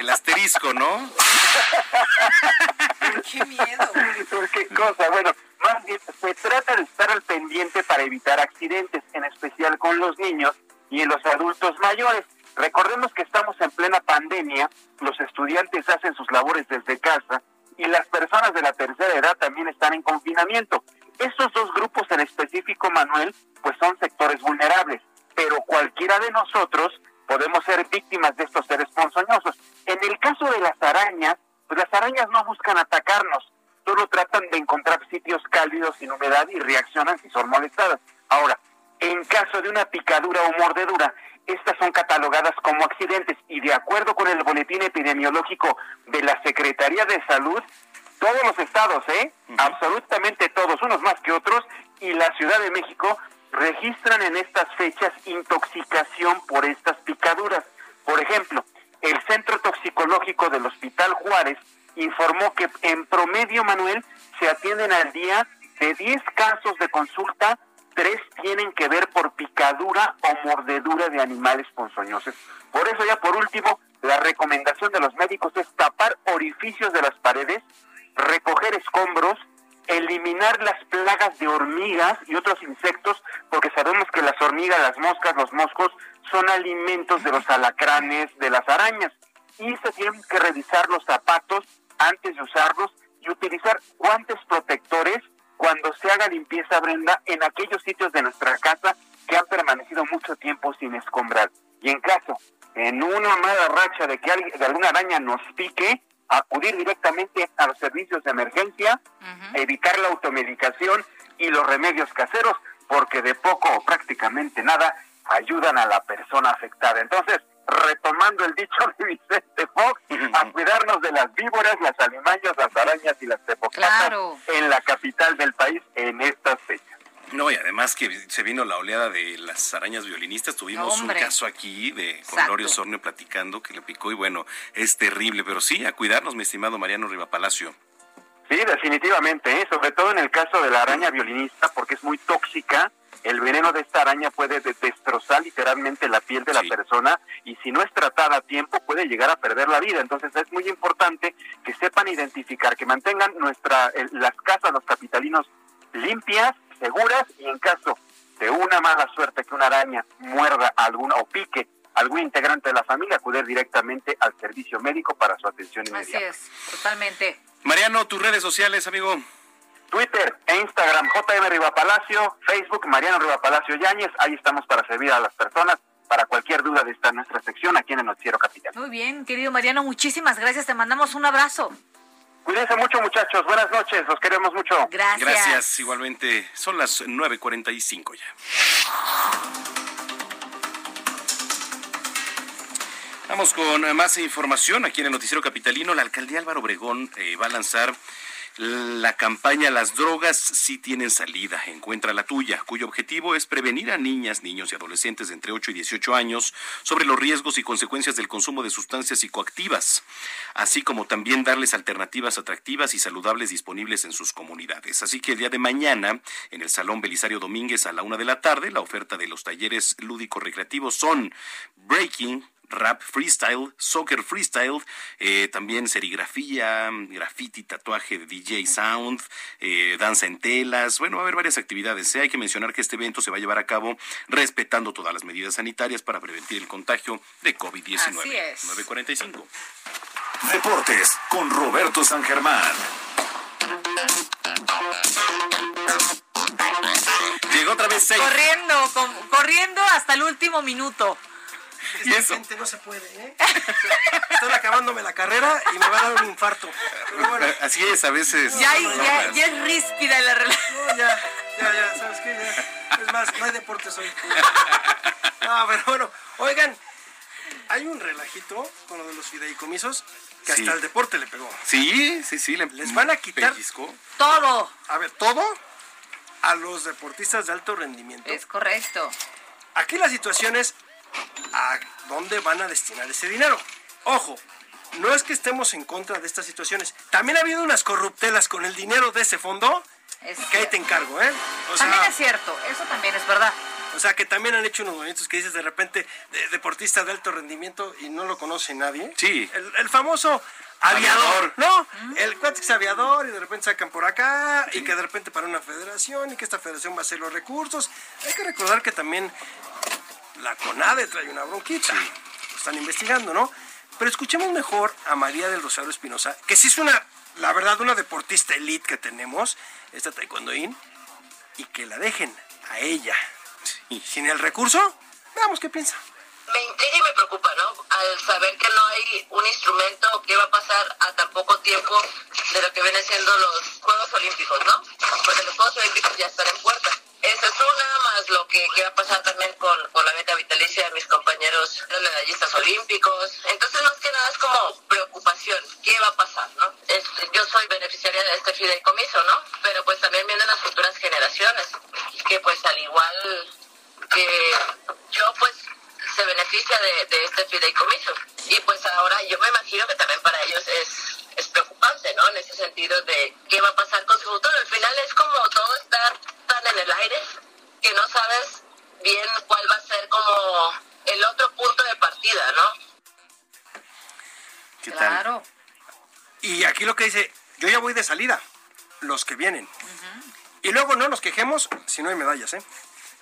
el asterisco, ¿no? ¡Qué miedo! ¿Qué cosa? Bueno, más bien se trata de estar al pendiente para evitar accidentes, en especial con los niños y en los adultos mayores. Recordemos que estamos en plena pandemia, los estudiantes hacen sus labores desde casa y las personas de la tercera edad también están en confinamiento. Estos dos grupos en específico, Manuel, pues son sectores vulnerables, pero cualquiera de nosotros podemos ser víctimas de estos seres ponzoñosos. En el caso de las arañas, pues las arañas no buscan atacarnos, solo tratan de encontrar sitios cálidos sin humedad y reaccionan si son molestadas. Ahora, en caso de una picadura o mordedura, estas son catalogadas como accidentes y de acuerdo con el boletín epidemiológico de la Secretaría de Salud, todos los estados, ¿eh? Absolutamente todos, unos más que otros, y la Ciudad de México registran en estas fechas intoxicación por estas picaduras. Por ejemplo, el Centro Toxicológico del Hospital Juárez informó que en promedio, Manuel, se atienden al día de 10 casos de consulta, tres tienen que ver por picadura o mordedura de animales ponzoñosos. Por eso ya por último, la recomendación de los médicos es tapar orificios de las paredes recoger escombros, eliminar las plagas de hormigas y otros insectos, porque sabemos que las hormigas, las moscas, los moscos son alimentos de los alacranes, de las arañas. Y se tienen que revisar los zapatos antes de usarlos y utilizar guantes protectores cuando se haga limpieza, Brenda, en aquellos sitios de nuestra casa que han permanecido mucho tiempo sin escombrar. Y en caso, en una mala racha de que de alguna araña nos pique, acudir directamente a los servicios de emergencia, evitar la automedicación y los remedios caseros, porque de poco o prácticamente nada ayudan a la persona afectada. Entonces, retomando el dicho de Vicente Fox, a cuidarnos de las víboras, las alimañas, las arañas y las tepocatas en la capital del país. No, y además que se vino la oleada de las arañas violinistas. Tuvimos un caso aquí de con Lorio Sornio platicando que le picó y bueno, es terrible. Pero sí, a cuidarnos, mi estimado Mariano Rivapalacio. Sí, definitivamente, ¿eh? sobre todo en el caso de la araña violinista, porque es muy tóxica el veneno de esta araña puede de- destrozar literalmente la piel de la persona y si no es tratada a tiempo puede llegar a perder la vida. Entonces es muy importante que sepan identificar, que mantengan nuestra el- las casas, los capitalinos limpias, seguras y en caso de una mala suerte que una araña muerda alguna o pique a algún integrante de la familia, acudir directamente al servicio médico para su atención Así inmediata. es, totalmente. Mariano, tus redes sociales, amigo. Twitter e Instagram, JM Riva Palacio, Facebook, Mariano Riva Palacio Yáñez, ahí estamos para servir a las personas para cualquier duda de esta nuestra sección aquí en el Noticiero Capital. Muy bien, querido Mariano, muchísimas gracias. Te mandamos un abrazo. Cuídense mucho muchachos, buenas noches, los queremos mucho. Gracias. Gracias, igualmente. Son las 9.45 ya. Vamos con más información aquí en el Noticiero Capitalino. La alcaldía Álvaro Obregón eh, va a lanzar la campaña Las drogas sí tienen salida, encuentra la tuya, cuyo objetivo es prevenir a niñas, niños y adolescentes de entre 8 y 18 años sobre los riesgos y consecuencias del consumo de sustancias psicoactivas, así como también darles alternativas atractivas y saludables disponibles en sus comunidades. Así que el día de mañana, en el Salón Belisario Domínguez a la una de la tarde, la oferta de los talleres lúdicos recreativos son breaking, rap freestyle, soccer freestyle, eh, también serigrafía, graffiti, tatuaje de DJ sound, eh, danza en telas. Bueno, va a haber varias actividades. Hay que mencionar que este evento se va a llevar a cabo respetando todas las medidas sanitarias para prevenir el contagio de COVID-19. Así es. 945. Deportes con Roberto San Germán. Llegó otra vez seis. Corriendo, con- corriendo hasta el último minuto. ¿Y eso? Gente, no se puede, ¿eh? Estoy acabándome la carrera y me va a dar un infarto. Pero bueno, Así es, a veces. Ya, no, ya, no, ya es ríspida la relación. no, ya, ya, ya, ¿sabes qué? Ya. Es más, no hay deportes hoy. No, pero bueno, oigan, hay un relajito con lo de los fideicomisos que Sí. hasta el deporte le pegó. Sí, sí, sí. le- Les van a quitar-. Todo. A ver, todo a los deportistas de alto rendimiento. Es correcto. Aquí la situación es a dónde van a destinar ese dinero. Ojo, no es que estemos en contra de estas situaciones. También ha habido unas corruptelas con el dinero de ese fondo Es que ahí te encargo, ¿eh? O sea, también es cierto, eso también es verdad. o sea, que también han hecho unos movimientos que dices de repente de- deportista de alto rendimiento y no lo conoce nadie. Sí. El, el famoso aviador, Aviador. ¿no? El cuate es aviador y de repente sacan por acá y que de repente para una federación y que esta federación va a hacer los recursos. Hay que recordar que también la CONADE trae una bronquita. Lo están investigando, ¿no? Pero escuchemos mejor a María del Rosario Espinosa, que sí es una, la verdad, una deportista elite que tenemos, esta taekwondoín, y que la dejen a ella. Sin el recurso, veamos qué piensa. me intriga y me preocupa, ¿no? Al saber que no hay un instrumento que va a pasar a tan poco tiempo de lo que vienen siendo los Juegos Olímpicos, ¿no? Porque los Juegos Olímpicos ya están en puerta. Esa es una, más lo que, va a pasar también con, con la beca vitalicia de mis compañeros, los medallistas olímpicos. Entonces, más que nada es como preocupación. ¿Qué va a pasar, no? Es- yo soy beneficiaria de este fideicomiso, ¿no? Pero pues también vienen las futuras generaciones, que pues al igual que yo pues se beneficia de, de este fideicomiso. Y pues ahora yo me imagino que también para ellos es, es preocupante, ¿no? En ese sentido de qué va a pasar con su futuro. Al final es como todo estar tan en el aire que no sabes bien cuál va a ser como el otro punto de partida, ¿no? ¿Qué tal? Claro. Y aquí lo que dice, yo ya voy de salida, los que vienen. Y luego no nos quejemos si no hay medallas, ¿eh?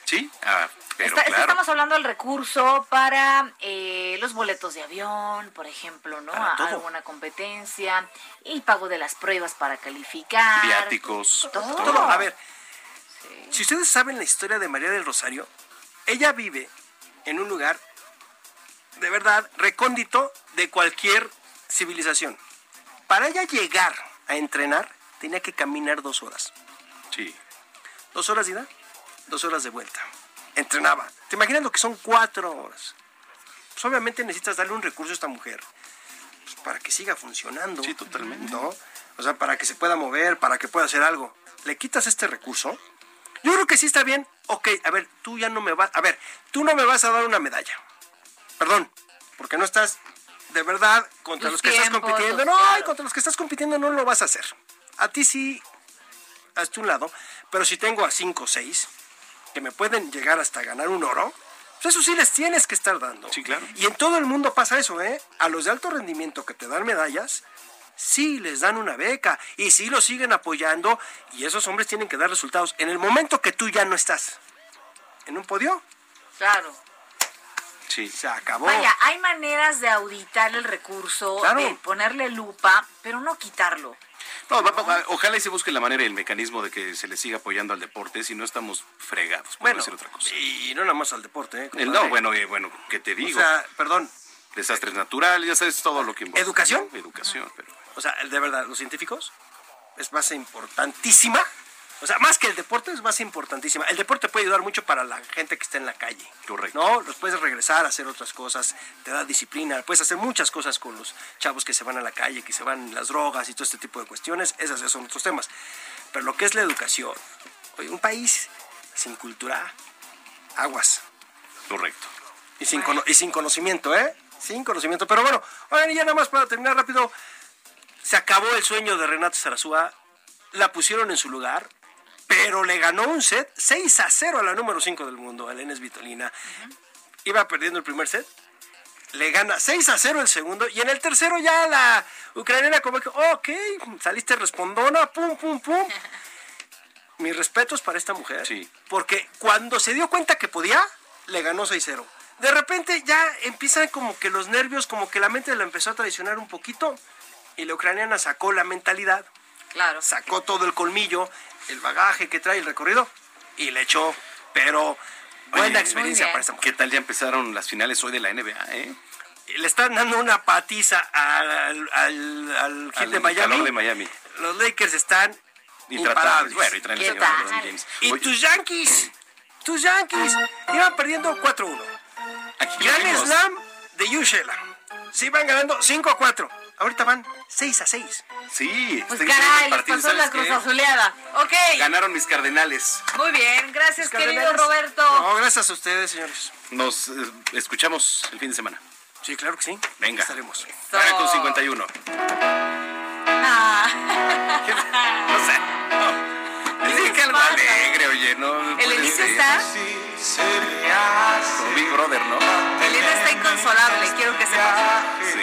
Sí, ah, pero Está- claro. Estamos hablando del recurso para eh, los boletos de avión, por ejemplo, ¿no? Para todo. alguna competencia, y pago de las pruebas para calificar. Viáticos. Todo. Todo. A ver, si ustedes saben la historia de María del Rosario, ella vive en un lugar de verdad recóndito de cualquier civilización. Para ella llegar a entrenar, tenía que caminar dos horas. Sí. Dos horas de ida, dos horas de vuelta. Entrenaba. ¿Te imaginas lo que son cuatro horas? Pues obviamente necesitas darle un recurso a esta mujer pues, para que siga funcionando. Sí, totalmente. ¿No? O sea, para que se pueda mover, para que pueda hacer algo. Le quitas este recurso. Yo creo que sí está bien. Ok, a ver, tú ya no me vas. A ver, tú no me vas a dar una medalla. Perdón, porque no estás de verdad contra los que estás compitiendo. No, claro. contra los que estás compitiendo no lo vas a hacer. A ti sí, hazte un lado. Pero si tengo a cinco o seis, que me pueden llegar hasta ganar un oro, pues eso sí les tienes que estar dando. Sí, claro. Y en todo el mundo pasa eso, ¿eh? A los de alto rendimiento que te dan medallas, sí les dan una beca y sí los siguen apoyando y esos hombres tienen que dar resultados. En el momento que tú ya no estás en un podio, Claro. Sí. se acabó. Vaya, hay maneras de auditar el recurso, Claro. de ponerle lupa, pero no quitarlo. No, ojalá y se busque la manera y el mecanismo de que se le siga apoyando al deporte, si no estamos fregados, por Bueno, no decir otra cosa. y no nada más al deporte, ¿eh? No, bueno, eh, bueno, ¿qué te O digo? sea, perdón, Desastres naturales, ya sabes todo lo que involucra. ¿Educación? Educación, pero... o sea, de verdad, los científicos es base importantísima. O sea, más que el deporte es base importantísima. El deporte puede ayudar mucho para la gente que está en la calle. Correcto. ¿No? Los puedes regresar a hacer otras cosas, te da disciplina, puedes hacer muchas cosas con los chavos que se van a la calle, que se van las drogas y todo este tipo de cuestiones. Esas son otros temas. Pero lo que es la educación, oye, un país sin cultura, aguas. Correcto. Y sin, cono- y sin conocimiento, ¿eh? Sin conocimiento. Pero bueno, oigan, y ya nada más para terminar rápido. Se acabó el sueño de Renato Sarazúa. La pusieron en su lugar, pero le ganó un set 6 a 0 a la número 5 del mundo, a Lenes Vitolina. Iba perdiendo el primer set. Le gana 6 a 0 el segundo. Y en el tercero ya la ucraniana como que, ok, saliste respondona, pum, pum, pum. Mis respetos para esta mujer. Sí. Porque cuando se dio cuenta que podía, le ganó 6-0. De repente ya empiezan como que los nervios, como que la mente la empezó a traicionar un poquito. Y la ucraniana sacó la mentalidad, Claro. sacó todo el colmillo, el bagaje que trae el recorrido y le echó. Pero buena Oye, experiencia para esta mujer. ¿Qué tal ya empezaron las finales hoy de la NBA, eh? Le están dando una patiza al, al, al, al Heat Al de Miami. calor de Miami. Los Lakers están Intratables. imparables. Bueno, y traen el ¿Qué señor tal? LeBron James. Y Oye, tus Yankees, tus Yankees, iban perdiendo 4-1. aquí lo Gran. Slam de Ushela. Sí, van ganando 5 a 4. Ahorita van 6 a 6. Sí, Pues caray, el les partido, pasó la ¿sabes cruz azuleada. Ok, Ganaron mis cardenales. muy bien. Gracias, querido Cardenales. Roberto. No, gracias a ustedes, señores. Nos eh, escuchamos el fin de semana. Sí, claro que sí. Venga. Estaremos. Nueve con 51. Ah. No sé. No. Dije que algo alegre, oye, ¿no? El Elisa está, Como Big Brother, ¿no? Elena está inconsolable, quiero que sepas. Sí.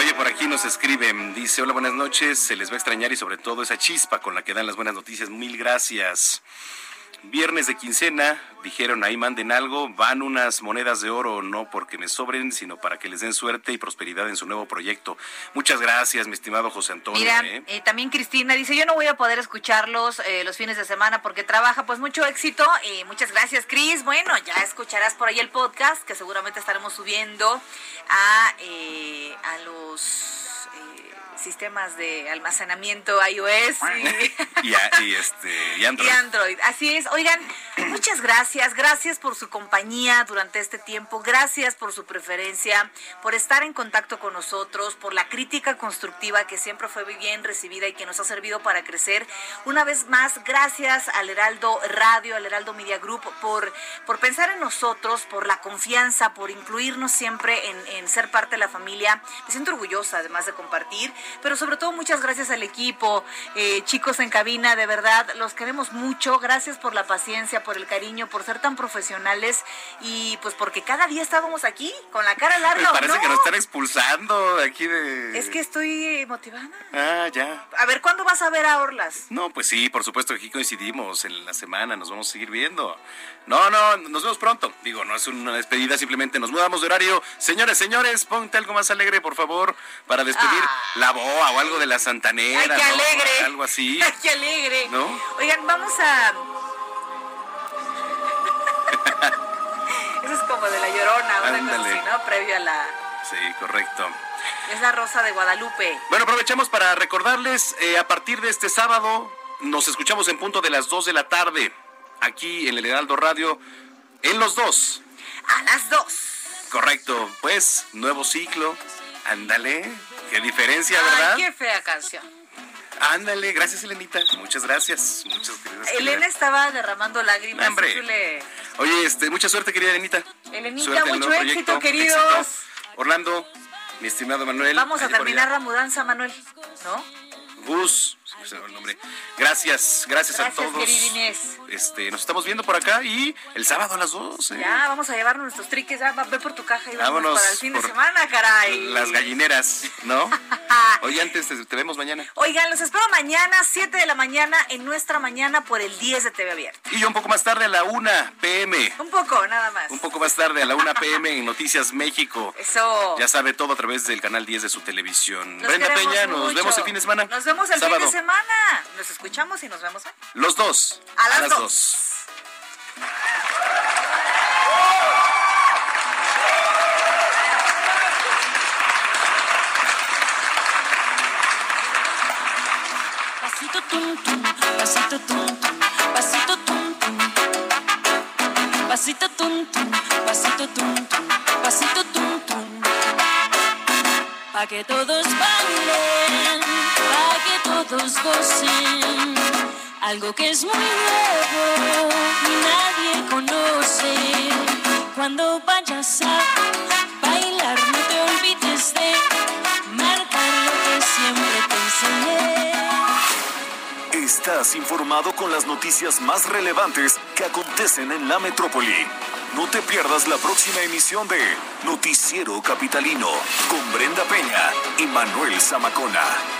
Oye, por aquí nos escriben, dice, hola, buenas noches, se les va a extrañar y sobre todo esa chispa con la que dan las buenas noticias, mil gracias. Viernes de quincena, dijeron ahí manden algo, van unas monedas de oro, no porque me sobren, sino para que les den suerte y prosperidad en su nuevo proyecto. Muchas gracias, mi estimado José Antonio. Mira, ¿eh? eh, también Cristina dice, yo no voy a poder escucharlos eh, los fines de semana porque trabaja, pues mucho éxito. y muchas gracias, Cris. Bueno, ya escucharás por ahí el podcast que seguramente estaremos subiendo a, eh, a los sistemas de almacenamiento iOS y... Y, a- y este, y Android. Y Android, así es. Oigan, muchas gracias, gracias por su compañía durante este tiempo, gracias por su preferencia, por estar en contacto con nosotros, por la crítica constructiva que siempre fue bien recibida y que nos ha servido para crecer. Una vez más, gracias al Heraldo Radio, al Heraldo Media Group, por, por pensar en nosotros, por la confianza, por incluirnos siempre en, en ser parte de la familia. Me siento orgullosa, además de compartir, pero sobre todo muchas gracias al equipo, eh, chicos en cabina, de verdad, los queremos mucho. Gracias por la paciencia, por el cariño, por ser tan profesionales y pues porque cada día estábamos aquí con la cara larga. ¿o parece no? que nos están expulsando de aquí de... Es que estoy motivada. Ah, ya. A ver, ¿cuándo vas a ver a Orlas? No, pues sí, por supuesto que aquí coincidimos en la semana, nos vamos a seguir viendo. No, no, nos vemos pronto. Digo, no es una despedida, simplemente nos mudamos de horario. Señores, señores, ponte algo más alegre, por favor, para despedir Ah. la boa o algo de la santanera. ¡Ay, qué ¿no? alegre! Algo así. ¡Ay, qué alegre! ¿No? Oigan, vamos a... Eso es como de la llorona, una cosa Ándale. así, ¿no? Previo a la... Sí, correcto. Es la rosa de Guadalupe. Bueno, aprovechamos para recordarles, eh, a partir de este sábado, nos escuchamos en punto de las 2 de la tarde, aquí en el Heraldo Radio, en los dos. A las dos. Correcto, pues, nuevo ciclo. Ándale, qué diferencia, ¿verdad? Qué fea canción. Ándale, gracias, Elenita. Muchas gracias. Muchas gracias. Elena estaba derramando lágrimas. Hombre. Oye, este, mucha suerte, querida Elenita. Elenita, Suerte el mucho éxito, proyecto. queridos. Éxito. Orlando, mi estimado Manuel. Vamos a terminar la mudanza, Manuel, ¿no? Gus, se me fue el nombre. Gracias, gracias, a todos. Inés. Este, nos estamos viendo por acá y el sábado a las 12. Ya, vamos a llevarnos nuestros triques, va, ve por tu caja y vámonos, para el fin de semana, caray. Las gallineras, ¿no? Oye, antes te, te vemos mañana. Oigan, los espero mañana, 7 de la mañana, en nuestra mañana por el 10 de TV Abierta. Y yo un poco más tarde a la 1 pm. Un poco, nada más. Un poco más tarde a la 1 pm en Noticias México. Eso. Ya sabe todo a través del canal 10 de su televisión. Brenda Peña, nos vemos el fin de semana. Nos vemos el Sábado. fin de semana. Nos escuchamos y nos vemos hoy. Los dos. A las dos. dos. Pasito tum tum, pasito tum tum, pasito tum tum. Pasito tum tum, pasito tum tum, pasito tum tum. Pa que todos bailen, pa que todos gocen. Algo que es muy nuevo y nadie conoce. Cuando vayas a bailar, no te olvides de marcar lo que siempre te enseñé. Estás informado con las noticias más relevantes que acontecen en la metrópoli. No te pierdas la próxima emisión de Noticiero Capitalino con Brenda Peña y Manuel Zamacona.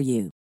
for you.